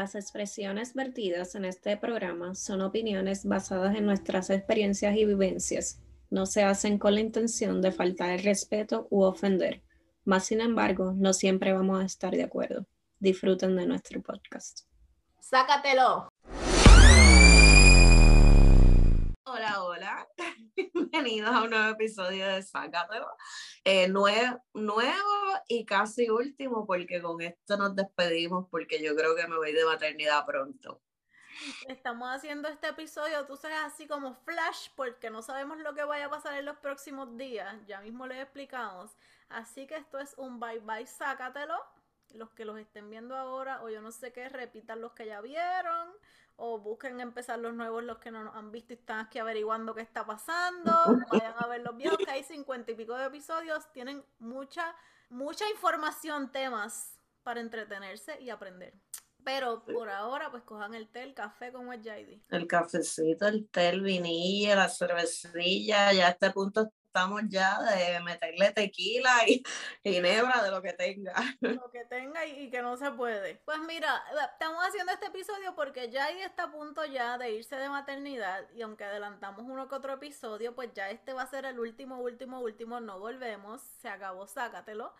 Las expresiones vertidas en este programa son opiniones basadas en nuestras experiencias y vivencias. No se hacen con la intención de faltar el respeto u ofender. Más sin embargo, no siempre vamos a estar de acuerdo. Disfruten de nuestro podcast. Sácatelo. Hola, hola. Bienvenidos a un nuevo episodio de Sácatelo. Eh, nuevo, y casi último, porque con esto nos despedimos, porque yo creo que me voy de maternidad pronto. Estamos haciendo este episodio, tú sabes, así como flash, porque no sabemos lo que vaya a pasar en los próximos días. Ya mismo les explicamos. Así que esto es un bye bye, sácatelo. Los que los estén viendo ahora, o yo no sé qué, repitan los que ya vieron o busquen empezar los nuevos, los que no nos han visto y están aquí averiguando qué está pasando. Vayan a ver los viejos, que hay cincuenta y pico de episodios, tienen mucha, mucha información, temas para entretenerse y aprender. Pero por ahora, pues cojan el té, el café con el JD. El cafecito, el té, el vinilla, la cervecilla, ya a este punto estamos ya de meterle tequila y ginebra de lo que tenga. Lo que tenga y, que no se puede. Pues mira, estamos haciendo este episodio porque Jaidi está a punto ya de irse de maternidad y aunque adelantamos uno que otro episodio, pues ya este va a ser el último, último, último, no volvemos, se acabó, sácatelo.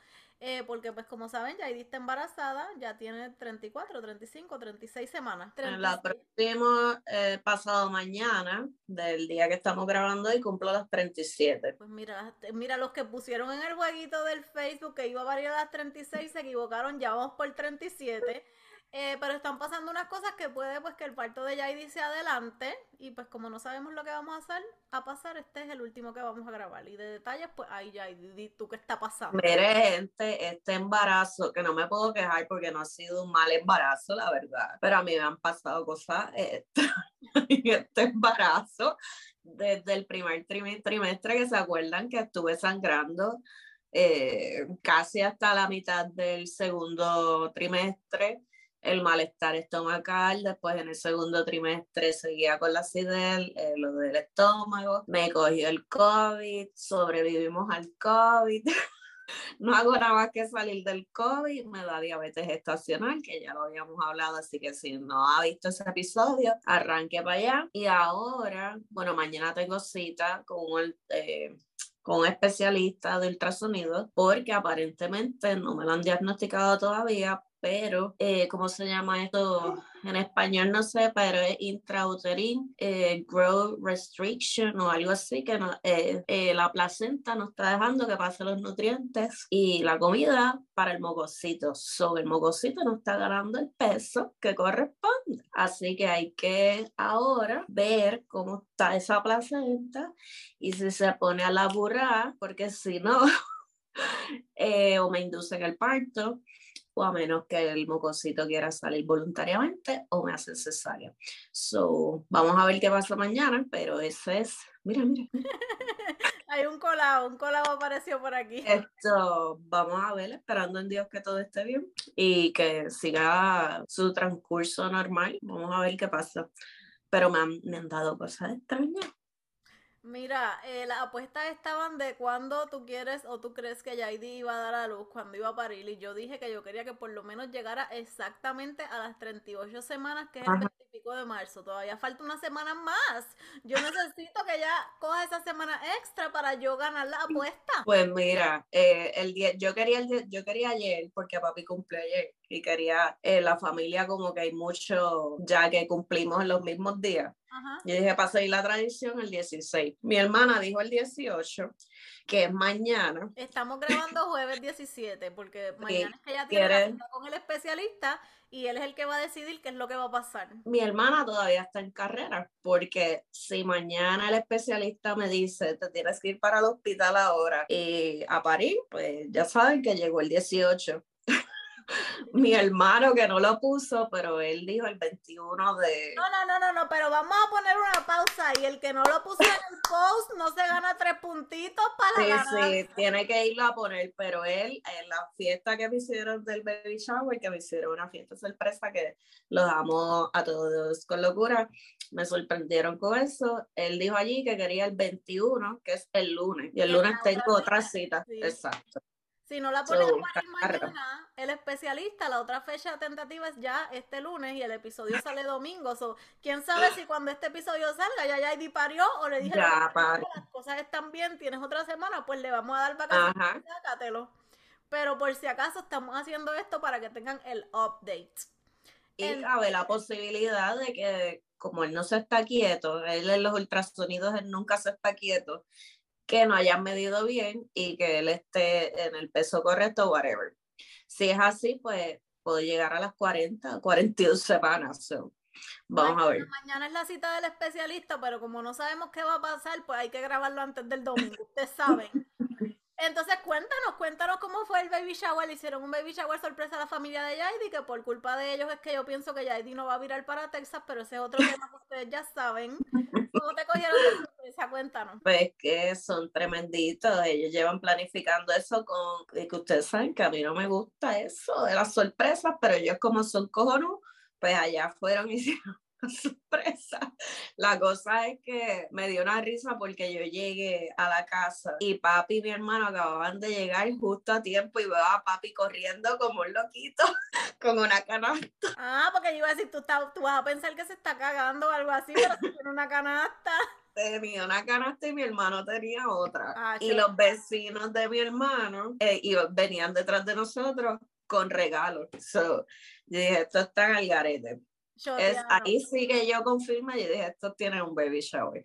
Eh, porque pues como saben, ya está embarazada, ya tiene 34, 35, 36 semanas. En la próxima, eh, pasado mañana, del día que estamos grabando y cumplo las 37. Pues mira, mira, los que pusieron en el jueguito del Facebook que iba a variar las 36 se equivocaron, ya vamos por 37. Eh, pero están pasando unas cosas que puede pues que el parto de Yaidi se adelante y pues como no sabemos lo que vamos a hacer, a pasar, este es el último que vamos a grabar. Y de detalles, pues ay Yaidi, ¿tú qué está pasando? Mire gente, este embarazo, que no me puedo quejar porque no ha sido un mal embarazo, la verdad, pero a mí me han pasado cosas en este embarazo desde el primer trimestre que se acuerdan que estuve sangrando. Eh, casi hasta la mitad del segundo trimestre el malestar estomacal, después en el segundo trimestre seguía con la acidez, eh, lo del estómago, me cogió el COVID, sobrevivimos al COVID. no hago nada más que salir del COVID, me da diabetes gestacional, que ya lo habíamos hablado, así que si no ha visto ese episodio, arranque para allá. Y ahora, bueno, mañana tengo cita con un, eh, con especialista de ultrasonido, porque aparentemente no me lo han diagnosticado todavía, pero, eh, ¿cómo se llama esto? En español no sé, pero es intrauterine eh, growth restriction o algo así, que no, eh, eh, la placenta no está dejando que pasen los nutrientes y la comida para el mogosito. sobre el mogosito no está ganando el peso que corresponde. Así que hay que ahora ver cómo está esa placenta y si se pone a laburar, porque si no, o me inducen el parto o a menos que el mocosito quiera salir voluntariamente o me hace cesárea. So, vamos a ver qué pasa mañana, pero ese es, mira, mira. Hay un colado, un colado apareció por aquí. Esto, vamos a ver, esperando en Dios que todo esté bien y que siga su transcurso normal. Vamos a ver qué pasa. Pero me han, me han dado cosas extrañas. Mira, eh, las apuestas estaban de cuándo tú quieres o tú crees que Yaidi iba a dar a luz, cuando iba a parir. Y yo dije que yo quería que por lo menos llegara exactamente a las 38 semanas, que es el 20 y pico de marzo. Todavía falta una semana más. Yo necesito que ella coja esa semana extra para yo ganar la apuesta. Pues mira, eh, el día, yo quería el yo quería ayer, porque papi cumple ayer y quería eh, la familia como que hay mucho ya que cumplimos en los mismos días. Yo dije, para seguir la tradición, el 16. Mi hermana dijo el 18, que es mañana. Estamos grabando jueves 17, porque mañana es que ella tiene la con el especialista y él es el que va a decidir qué es lo que va a pasar. Mi hermana todavía está en carrera, porque si mañana el especialista me dice, te tienes que ir para el hospital ahora y a París, pues ya saben que llegó el 18 mi hermano que no lo puso, pero él dijo el 21 de... No, no, no, no, no, pero vamos a poner una pausa y el que no lo puso en el post no se gana tres puntitos para Sí, sí, tiene que irlo a poner, pero él en la fiesta que me hicieron del baby shower, que me hicieron una fiesta sorpresa que los amo a todos con locura, me sorprendieron con eso. Él dijo allí que quería el 21, que es el lunes, y el lunes tengo otra cita. Exacto. Si no la ponen a parir mañana, el especialista, la otra fecha tentativa es ya este lunes y el episodio sale domingo. So, ¿Quién sabe si cuando este episodio salga ya Yaidi parió o le dije las cosas están bien, tienes otra semana, pues le vamos a dar vacaciones, sácatelo. Pero por si acaso estamos haciendo esto para que tengan el update. Y cabe la posibilidad de que como él no se está quieto, él en los ultrasonidos él nunca se está quieto, que no hayan medido bien y que él esté en el peso correcto, whatever. Si es así, pues puedo llegar a las 40, 42 semanas. vamos a ver. Mañana es la cita del especialista, pero como no sabemos qué va a pasar, pues hay que grabarlo antes del domingo. Ustedes saben. Entonces cuéntanos, cuéntanos cómo fue el baby shower. Le hicieron un baby shower sorpresa a la familia de Yaidi, que por culpa de ellos es que yo pienso que Yaidi no va a virar para Texas, pero ese es otro tema que ustedes ya saben. ¿Cómo te? Cuéntanos. Pues que son tremenditos. Ellos llevan planificando eso con... Y que ustedes saben que a mí no me gusta eso de las sorpresas, pero ellos como son cojones, pues allá fueron y hicieron sorpresa. La cosa es que me dio una risa porque yo llegué a la casa y papi y mi hermano acababan de llegar justo a tiempo y veo a papi corriendo como un loquito con una canasta. Ah, porque yo iba a decir, tú, tú vas a pensar que se está cagando o algo así, pero tiene una canasta. Tenía una canasta y mi hermano tenía otra. Ah, y los vecinos de mi hermano eh, venían detrás de nosotros con regalos. So, yo dije, esto está el garete es, ahí sí que yo confirmo y dije, esto tiene un baby shower.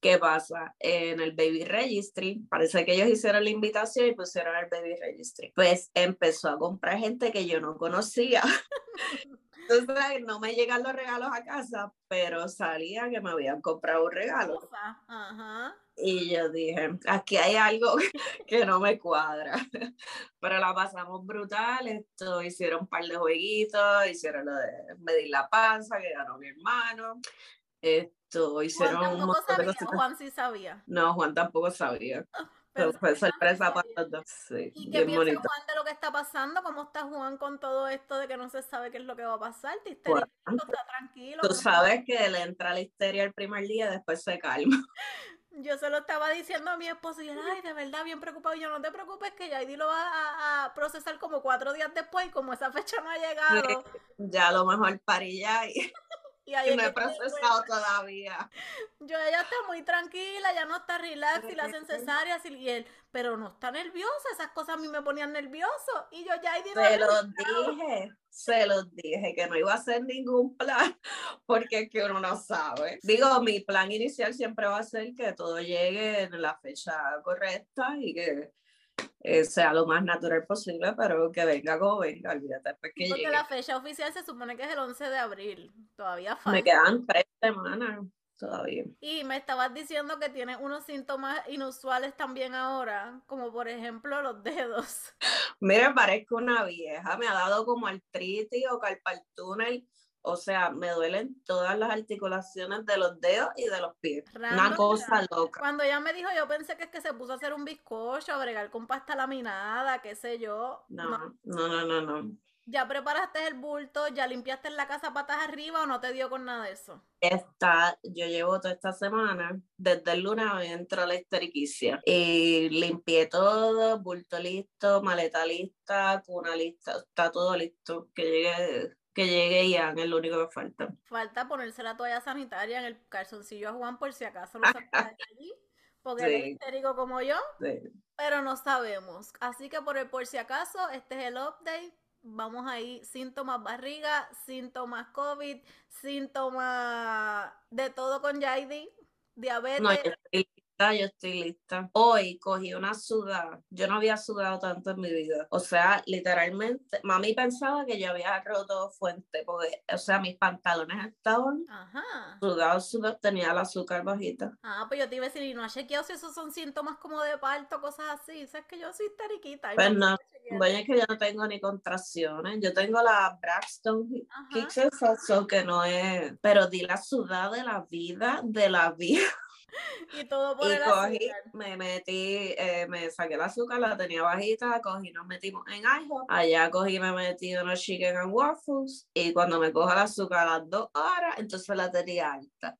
¿Qué pasa? En el baby registry, parece que ellos hicieron la invitación y pusieron el baby registry. Pues empezó a comprar gente que yo no conocía. Entonces no me llegan los regalos a casa, pero salía que me habían comprado un regalo. Y yo dije, aquí hay algo que no me cuadra. Pero la pasamos brutal. Esto hicieron un par de jueguitos, hicieron lo de medir la panza, que ganó mi hermano. Esto hicieron Juan tampoco sabía, Juan sí sabía. No, Juan tampoco sabía. Pero fue sorpresa para todos. Sí, ¿Y qué piensa Juan de lo que está pasando? ¿Cómo está Juan con todo esto de que no se sabe qué es lo que va a pasar? ¿Está tranquilo? Tú sabes que le entra la histeria el primer día, después se calma. Yo se lo estaba diciendo a mi esposo y él, ay, de verdad, bien preocupado. Y yo, no te preocupes, que Yaidi lo va a, procesar como cuatro días después y como esa fecha no ha llegado. Ya a lo mejor parilla y... Y, no he procesado todavía. Yo, ella está muy tranquila, ya no está relax y la hacen cesáreas y él, pero no está nerviosa, esas cosas a mí me ponían nervioso. Y yo ya Se los dije, se los dije que no iba a hacer ningún plan porque es que uno no sabe. Digo, mi plan inicial siempre va a ser que todo llegue en la fecha correcta y que eh, sea lo más natural posible, pero que venga como venga, olvídate pues que Porque la fecha oficial se supone que es el 11 de abril, todavía falta. Me quedan tres semanas todavía. Y me estabas diciendo que tienes unos síntomas inusuales también ahora, como por ejemplo los dedos. Mira, parezco una vieja, me ha dado como artritis o carpal túnel o sea, me duelen todas las articulaciones de los dedos y de los pies. Una cosa loca. Cuando ella me dijo, yo pensé que es que se puso a hacer un bizcocho, a bregar con pasta laminada, qué sé yo. No, no, no, no, no. ¿Ya preparaste el bulto? ¿Ya limpiaste la casa patas arriba o no te dio con nada de eso? Está, yo llevo toda esta semana, desde el lunes entro a la histeriquicia. Y limpié todo, bulto listo, maleta lista, cuna lista, está todo listo. Que llegue que llegue Ian, es lo único que falta. Falta ponerse la toalla sanitaria en el calzoncillo a Juan por si acaso lo allí, porque es histérico como yo, pero no sabemos. Así que por, el, por si acaso, este es el update. Vamos ahí, síntomas barriga, síntomas COVID, síntomas de todo con Jaidi, diabetes yo estoy lista. Hoy cogí una sudada. Yo no había sudado tanto en mi vida. O sea, literalmente, mami pensaba que yo había roto fuente, porque, o sea, mis pantalones estaban sudados, sudados, tenía el azúcar bajita. Ah, pues yo te iba a decir, y no ha chequeado si esos son síntomas como de parto, cosas así. Sabes que yo soy teriquita. Pues no, bueno, es que yo no tengo ni contracciones. Yo tengo la Braxton Kicks, eso que no es, pero di la sudada de la vida, de la vida. y todo por y cogí, me metí, eh, me saqué el azúcar, la tenía bajita, cogí, nos metimos en IHOP, allá cogí, me metí unos chicken and waffles, y cuando me coja el azúcar a las dos horas, entonces la tenía alta.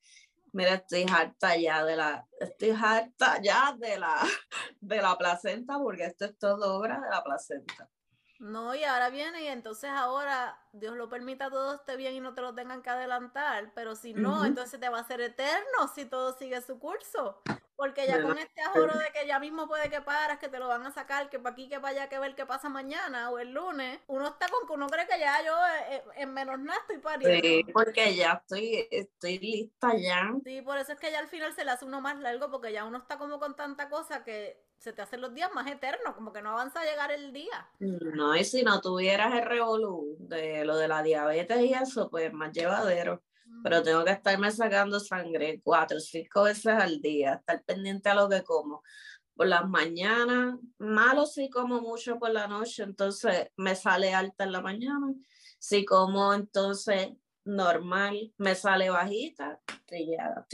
Mira, estoy harta ya de la, estoy harta ya de la, de la placenta, porque esto es todo obra de la placenta. No, y ahora viene y entonces ahora, Dios lo permita, todo esté bien y no te lo tengan que adelantar, pero si no, entonces te va a ser eterno si todo sigue su curso. Porque ya con este ahorro de que ya mismo puede que paras, que te lo van a sacar, que para aquí, que para allá, que ver qué pasa mañana o el lunes, uno está con que uno cree que ya yo eh, eh, en menos nada estoy pariendo. Sí, porque ya estoy, estoy lista ya. Sí, por eso es que ya al final se le hace uno más largo, porque ya uno está como con tanta cosa que se te hacen los días más eternos, como que no avanza a llegar el día. No, y si no tuvieras el revolú de lo de la diabetes y eso, pues más llevadero pero tengo que estarme sacando sangre cuatro cinco veces al día, estar pendiente a lo que como. Por las mañanas, malo si como mucho por la noche, entonces me sale alta en la mañana. Si como entonces normal, me sale bajita, estoy ya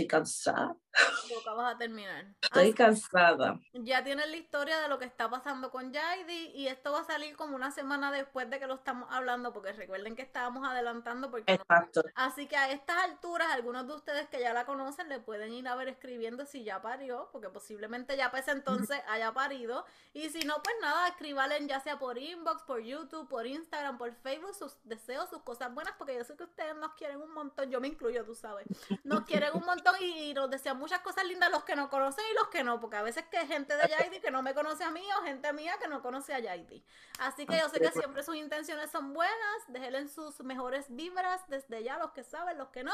estoy cansada. vas a terminar. Estoy cansada. Ya tienes la historia de lo que está pasando con Jaidi y esto va a salir como una semana después de que lo estamos hablando, porque recuerden que estábamos adelantando. Porque Exacto. Así que a estas alturas, algunos de ustedes que ya la conocen le pueden ir a ver escribiendo si ya parió, porque posiblemente ya pues entonces haya parido. Y si no, pues nada, escribanle ya sea por inbox, por YouTube, por Instagram, por Facebook, sus deseos, sus cosas buenas, porque yo sé que ustedes nos quieren un montón, yo me incluyo, tú sabes, nos quieren un montón y, nos desean muchas cosas lindas los que nos conocen y los que no, porque a veces que gente de Yaidi que no me conoce a mí o gente mía que no conoce a Yaidi. Así que yo sé que siempre sus intenciones son buenas, déjenle sus mejores vibras desde ya, los que saben, los que no,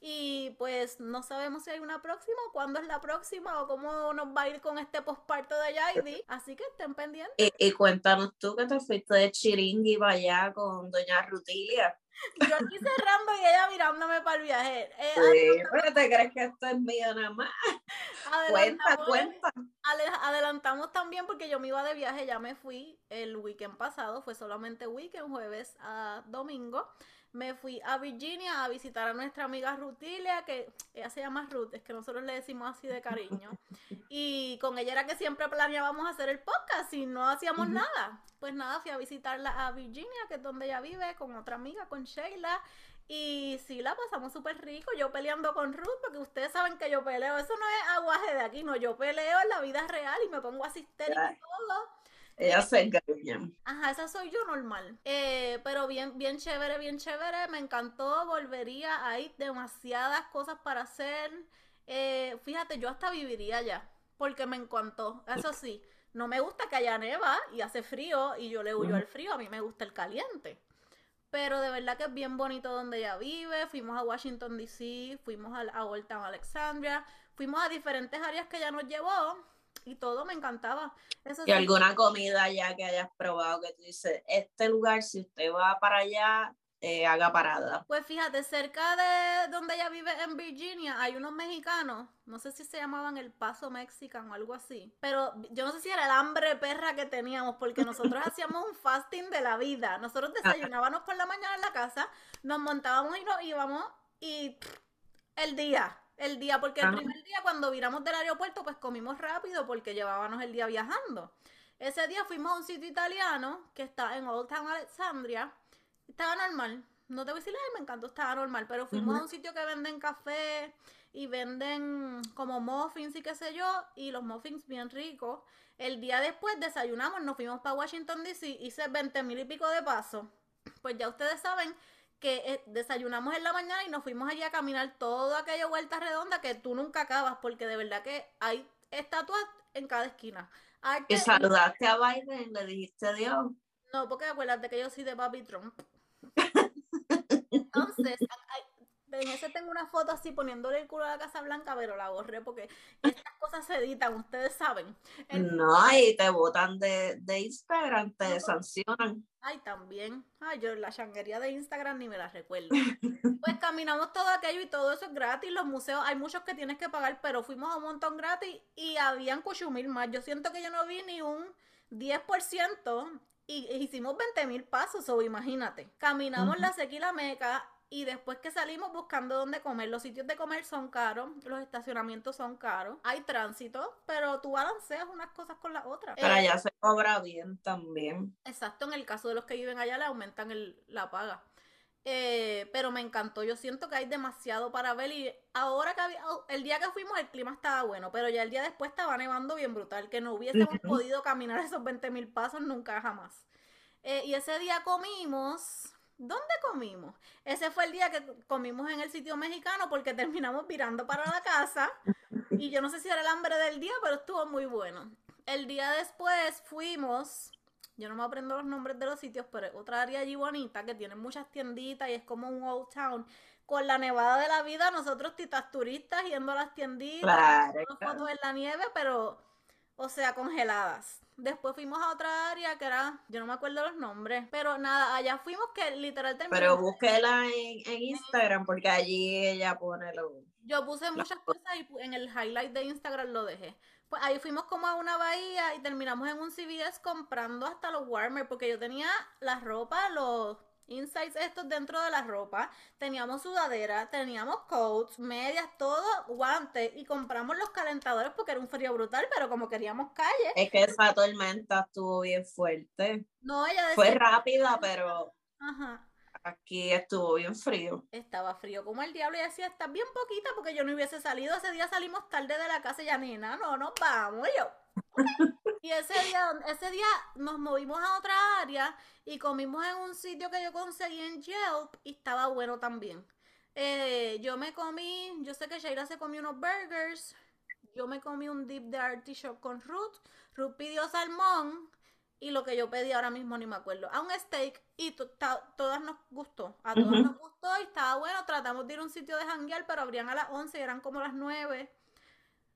y pues no sabemos si hay una próxima o cuándo es la próxima o cómo nos va a ir con este postparto de Yaidi, así que estén pendientes. Y, cuéntanos tú que te fuiste de chiringui para allá con doña Rutilia. Yo aquí cerrando y ella mirándome para el viaje. Eh, sí, pero te crees que esto es mío nada más. Cuenta, cuenta. Adelantamos también porque yo me iba de viaje, ya me fui el weekend pasado, fue solamente weekend, jueves a domingo me fui a Virginia a visitar a nuestra amiga Rutilia, que ella se llama Ruth, es que nosotros le decimos así de cariño. Y con ella era que siempre planeábamos hacer el podcast y no hacíamos nada. Pues nada, fui a visitarla a Virginia, que es donde ella vive, con otra amiga, con Sheila. Y sí, la pasamos súper rico, yo peleando con Ruth, porque ustedes saben que yo peleo, eso no es aguaje de aquí, no, yo peleo en la vida real y me pongo así histérica y todo. Ella se engaña. Ajá, esa soy yo normal. Eh, pero bien, bien chévere, bien chévere. Me encantó. Volvería. Hay demasiadas cosas para hacer. Eh, fíjate, yo hasta viviría allá. Porque me encantó. Eso sí, no me gusta que haya neva y hace frío y yo le huyo al frío. A mí me gusta el caliente. Pero de verdad que es bien bonito donde ella vive. Fuimos a Washington DC, fuimos a, a Old Town Alexandria, fuimos a diferentes áreas que ella nos llevó y todo me encantaba. y alguna comida ya que hayas probado que tú dices, este lugar, si usted va para allá, eh, haga parada. Pues fíjate, cerca de donde ella vive en Virginia hay unos mexicanos, no sé si se llamaban el Paso Mexican o algo así, pero yo no sé si era el hambre perra que teníamos, porque nosotros hacíamos un fasting de la vida. Nosotros desayunábamos por la mañana en la casa, nos montábamos y nos íbamos y el día el día, porque el primer día cuando viramos del aeropuerto, pues comimos rápido porque llevábamos el día viajando. Ese día fuimos a un sitio italiano que está en Old Town Alexandria. Estaba normal. No te voy a decir, me encantó, estaba normal, pero fuimos a un sitio que venden café y venden como muffins y qué sé yo, y los muffins bien ricos. El día después desayunamos, nos fuimos para Washington DC, hice 20 mil y pico de pasos. Pues ya ustedes saben que eh, desayunamos en la mañana y nos fuimos allí a caminar toda aquella vuelta redonda que tú nunca acabas, porque de verdad que hay estatuas en cada esquina. ¿Y saludaste a Biden? ¿Le dijiste adiós? No, porque acuérdate que yo soy de Papi Trump. Entonces, en ese tengo una foto así poniéndole el culo a la Casa Blanca, pero la borré porque estas cosas se editan, ustedes saben. no, y te botan de, de Instagram, te sancionan. Ay, también. Ay, yo la changuería de Instagram ni me la recuerdo. pues caminamos todo aquello y todo eso es gratis. Los museos, hay muchos que tienes que pagar, pero fuimos a un montón gratis y habían mil más. Yo siento que yo no vi ni un 10% y hicimos 20 mil pasos, o imagínate. Caminamos la Sequila Meca y después que salimos buscando dónde comer, los sitios de comer son caros, los estacionamientos son caros, hay tránsito, pero tú balanceas unas cosas con las otras. Para allá se cobra bien también. Exacto, en el caso de los que viven allá le aumentan el, la paga. Eh, pero me encantó. Yo siento que hay demasiado para ver. Y ahora que había, oh, el día que fuimos, el clima estaba bueno, pero ya el día después estaba nevando bien brutal. Que no hubiésemos podido caminar esos 20 mil pasos nunca jamás. Eh, y ese día comimos. ¿Dónde comimos? Ese fue el día que comimos en el sitio mexicano porque terminamos virando para la casa. Y yo no sé si era el hambre del día, pero estuvo muy bueno. El día después fuimos yo no me aprendo los nombres de los sitios, pero es otra área allí bonita que tiene muchas tienditas y es como un old town. Con la nevada de la vida, nosotros titas turistas yendo a las tienditas, Claro, fotos en la nieve, pero, o sea, congeladas. Después fuimos a otra área que era, yo no me acuerdo los nombres, pero nada, allá fuimos que literal Pero terminamos. búsquela en, en Instagram porque allí ella pone lo. Yo puse muchas cosas y en el highlight de Instagram lo dejé. Pues ahí fuimos como a una bahía y terminamos en un CVS comprando hasta los warmers porque yo tenía la ropa, los insights estos dentro de la ropa, teníamos sudadera, teníamos coats, medias, todo, guantes y compramos los calentadores porque era un frío brutal, pero como queríamos calle, Es que esa tormenta estuvo bien fuerte. no, ella decía, Fue rápida, pero ajá, aquí estuvo bien frío. estaba frío como el diablo y decía, estás bien poquita porque yo no hubiese salido. Ese día salimos tarde de la casa y ya, nena, no, nos vamos. Y yo. Y ese día, ese día nos movimos a otra área y comimos en un sitio que yo conseguí en Yelp y estaba bueno también. Eh, yo me comí, yo sé que Sheila se comió unos burgers. Yo me comí un dip de artichoke con Ruth. Ruth pidió salmón. Y lo que yo pedí ahora mismo ni me acuerdo. A un steak y todas nos gustó. A todas nos gustó y estaba bueno. Tratamos de ir a un sitio de janguear, pero abrían a las 11 y eran como las 9.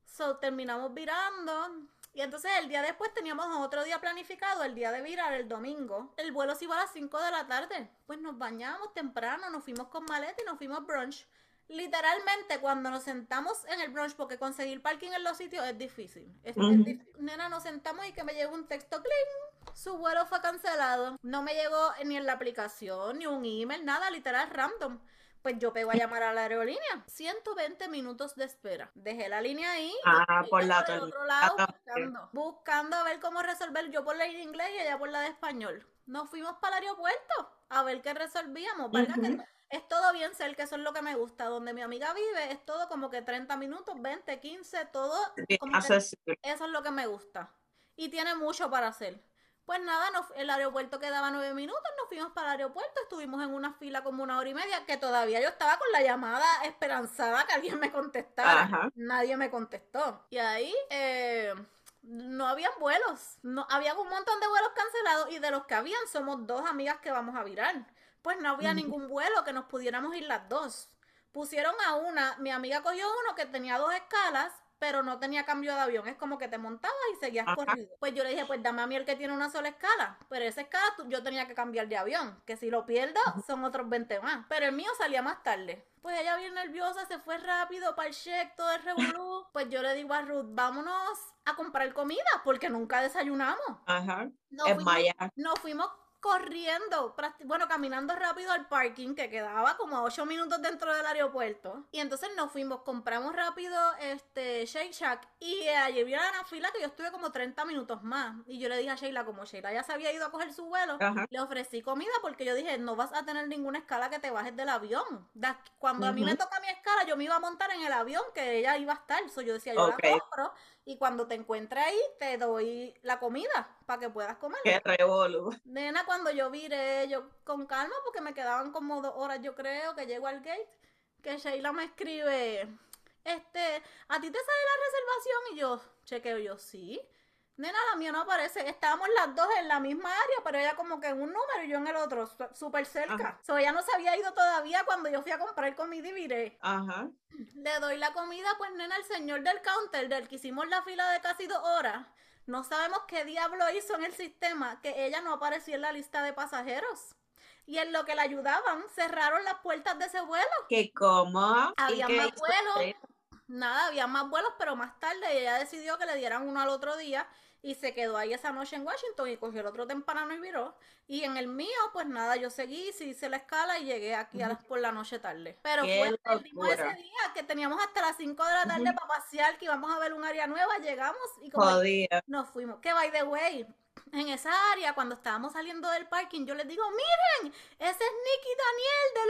So terminamos virando. Y entonces el día después teníamos otro día planificado, el día de virar, el domingo. El vuelo se iba a las 5 de la tarde. Pues nos bañamos temprano, nos fuimos con maleta y nos fuimos a brunch. Literalmente cuando nos sentamos en el brunch, porque conseguir parking en los sitios es difícil. Es- es Ujú. difícil. Nena, nos sentamos y que me llegó un texto, cling, su vuelo fue cancelado. No me llegó ni en la aplicación, ni un email, nada, literal random. Pues yo pego a llamar a la aerolínea. 120 minutos de espera. Dejé la línea ahí. Ah, por la otro lado también. buscando, buscando a ver cómo resolver. Yo por la de inglés y ella por la de español. Nos fuimos para el aeropuerto a ver qué resolvíamos. ¿verdad? Que es todo bien cerca, eso es lo que me gusta. Donde mi amiga vive es todo como que 30 minutos, 20, 15, todo. Como que eso es lo que me gusta. Y tiene mucho para hacer. Pues nada, nos- el aeropuerto quedaba nueve minutos, nos fuimos para el aeropuerto, estuvimos en una fila como una hora y media, que todavía yo estaba con la llamada esperanzada que alguien me contestara. Ajá. Nadie me contestó. Y ahí eh, no habían vuelos. No, había un montón de vuelos cancelados y de los que habían somos dos amigas que vamos a virar. Pues no había ningún vuelo que nos pudiéramos ir las dos. Pusieron a una, mi amiga cogió uno que tenía dos escalas, pero no tenía cambio de avión. Es como que te montabas y seguías Ajá. corrido. Pues yo le dije, pues dame a mí el que tiene una sola escala. Pero esa escala tú- yo tenía que cambiar de avión. Que si lo pierdo, son otros 20 más. Pero el mío salía más tarde. Pues ella bien nerviosa, se fue rápido para el check, todo el revolú. Pues yo le digo a Ruth, vámonos a comprar comida, porque nunca desayunamos. Ajá. Es fuimos- Maya. nos fuimos corriendo, bueno, caminando rápido al parking que quedaba como a 8 minutos dentro del aeropuerto. Y entonces nos fuimos, compramos rápido este Shake Shack y allí había una fila que yo estuve como 30 minutos más. Y yo le dije a Sheila, como Sheila ya se había ido a coger su vuelo, Ajá. le ofrecí comida porque yo dije, no vas a tener ninguna escala que te bajes del avión. Cuando a mí me toca mi escala, yo me iba a montar en el avión que ella iba a estar. So, yo decía, yo la compro y cuando te encuentre ahí, te doy la comida para que puedas comer. Qué revolú. Nena, cuando yo viré, yo con calma, porque me quedaban como dos horas, yo creo, que llego al gate, que Sheila me escribe, este, ¿a ti te sale la reservación? Y yo, chequeo, yo, sí. Nena, la mía no aparece. Estábamos las dos en la misma área, pero ella como que en un número y yo en el otro, súper cerca. Ajá. So, ella no se había ido todavía cuando yo fui a comprar comida y viré. Ajá. Le doy la comida, pues nena, el señor del counter, del que hicimos la fila de casi dos horas, no sabemos qué diablo hizo en el sistema que ella no apareció en la lista de pasajeros. Y en lo que la ayudaban, cerraron las puertas de ese vuelo. ¿Qué cómo? ¿Y Había más vuelos. Nada, había más vuelos, pero más tarde ella decidió que le dieran uno al otro día y se quedó ahí esa noche en Washington y cogió el otro temprano y viró. Y en el mío, pues nada, yo seguí, sí hice la escala y llegué aquí a las por la noche tarde. Pero Qué fue perdimos ese día que teníamos hasta las 5 de la tarde para pasear, que íbamos a ver un área nueva, llegamos y como nos fuimos. Que by the way, en esa área, cuando estábamos saliendo del parking, yo les digo, miren, ese es Nicky Daniel de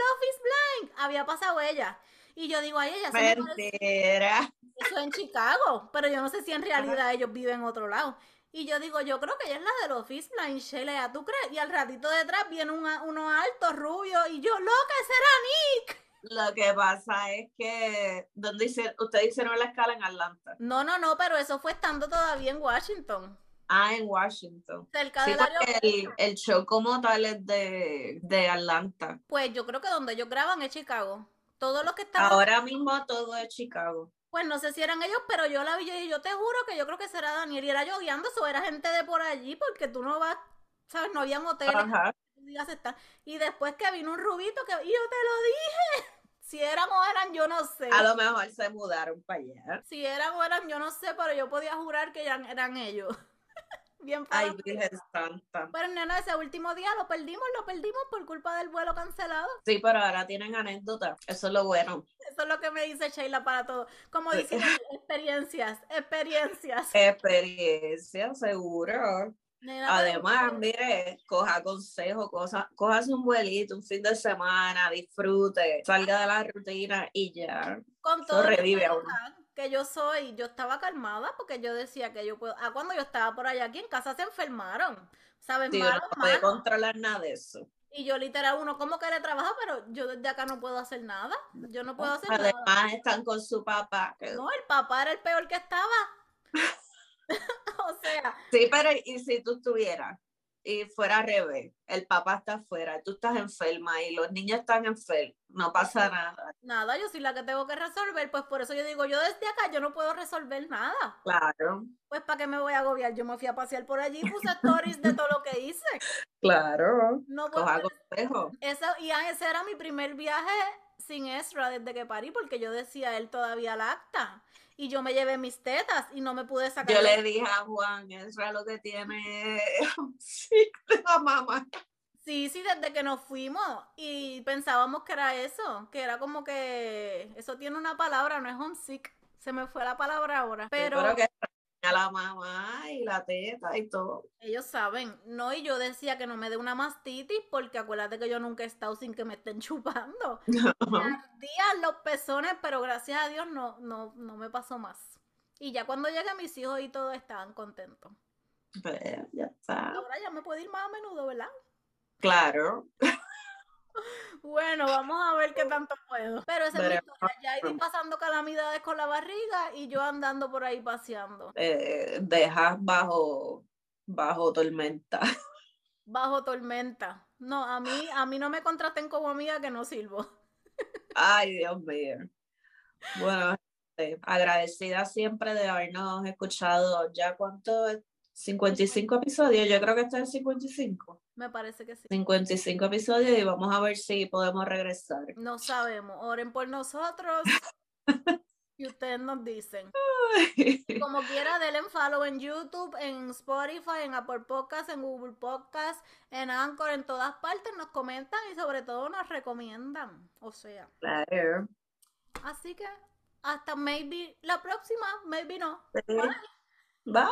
había pasado ella. Y yo digo, ay, ella se me eso en Chicago, pero yo no sé si en realidad ellos viven en otro lado. Y yo digo, yo creo que ella es la del Office Line, Sheila, ¿tú crees? Y al ratito detrás viene un, uno alto, rubio, y yo, loca, ese era Nick. Lo que pasa es que, ¿dónde hicieron? Ustedes hicieron la escala en Atlanta. No, no, no, pero eso fue estando todavía en Washington, Ah, en Washington. cerca Sí, del el, el show como tal es de, de Atlanta. Pues yo creo que donde ellos graban es Chicago. Todos los que estaban, Ahora mismo todo es Chicago. pues no sé si eran ellos, pero yo la vi y yo te juro que yo creo que será Daniel y era yo guiando, eso era gente de por allí, porque tú no vas, ¿sabes? No habían hoteles. Ajá. Y después que vino un rubito que y yo te lo dije. Si eran o eran, yo no sé. A lo mejor se mudaron para allá. Si eran o eran, yo no sé, pero yo podía jurar que eran, eran ellos. Bien Ay, Virgen Santa. Pero nena, ese último día lo perdimos, lo perdimos por culpa del vuelo cancelado. Sí, pero ahora tienen anécdotas. Eso es lo bueno. Eso es lo que me dice Sheila para todo. Como dicen, experiencias, experiencias. Experiencia, seguro. Nena, Además, mire, coja consejo, cosa, cojas un vuelito, un fin de semana, disfrute, salga de la rutina y ya. con eso todo que revive a uno. Que yo soy, yo estaba calmada porque yo decía que yo puedo. Ah, cuando yo estaba por allá aquí en casa se enfermaron. ¿Sabes? Sí, uno Malos, no puede controlar nada de eso. Y yo literal, uno como que le trabaja, pero yo desde acá no puedo hacer nada. Yo no puedo hacer nada. Además, están con su papá. que- No, el papá era el peor que estaba. o sea, Sí, pero ¿y si tú estuvieras? Y fuera al revés, el papá está afuera, tú estás enferma y los niños están enfermos, no pasa nada. nada, yo soy la que tengo que resolver. Pues por eso yo digo, yo desde acá yo no puedo resolver nada. Claro, Pues ¿para qué me voy a agobiar? Yo me fui a pasear por allí y puse stories de todo lo que hice. claro. No Coja consejo. Eso, y ah, ese era mi primer viaje sin Ezra desde que parí, porque yo decía él todavía lacta. Y yo me llevé mis tetas y no me pude sacar. Yo le dije a Juan, es lo que tiene sí, la mamá. Sí, sí, desde que nos fuimos y pensábamos que era eso, que era como que eso tiene una palabra, no es homesick. Se me fue la palabra ahora. Pero que a la mamá y la teta y todo. ellos saben, no, y yo decía que no me dé una mastitis porque acuérdate que yo nunca he estado sin que me estén chupando. Me ardían los pezones, pero gracias a Dios no, no, no me pasó más. Y ya cuando llegué mis hijos y todos estaban contentos. Pues, ya está. Ahora ya me puedo ir más a menudo, ¿verdad? Claro. Bueno, vamos a ver qué tanto puedo. Pero esa es mi historia. Ya iba pasando calamidades con la barriga y yo andando por ahí paseando. Eh, dejas bajo, bajo tormenta. Bajo tormenta. No, a mí, a mí no me contraten como amiga que no sirvo. Ay, Dios mío. Bueno, eh, agradecida siempre de habernos escuchado ya cuánto, 55 episodios, yo creo que este es el 55. Me parece que sí. 55 episodios y vamos a ver si podemos regresar. No sabemos. Oren por nosotros. Y ustedes nos dicen. Como quiera, denle en follow en YouTube, en Spotify, en Apple Podcasts, en Google Podcasts, en Anchor, en todas partes. Nos comentan y sobre todo nos recomiendan. O sea, Claro. así que hasta maybe la próxima, maybe no. Bye.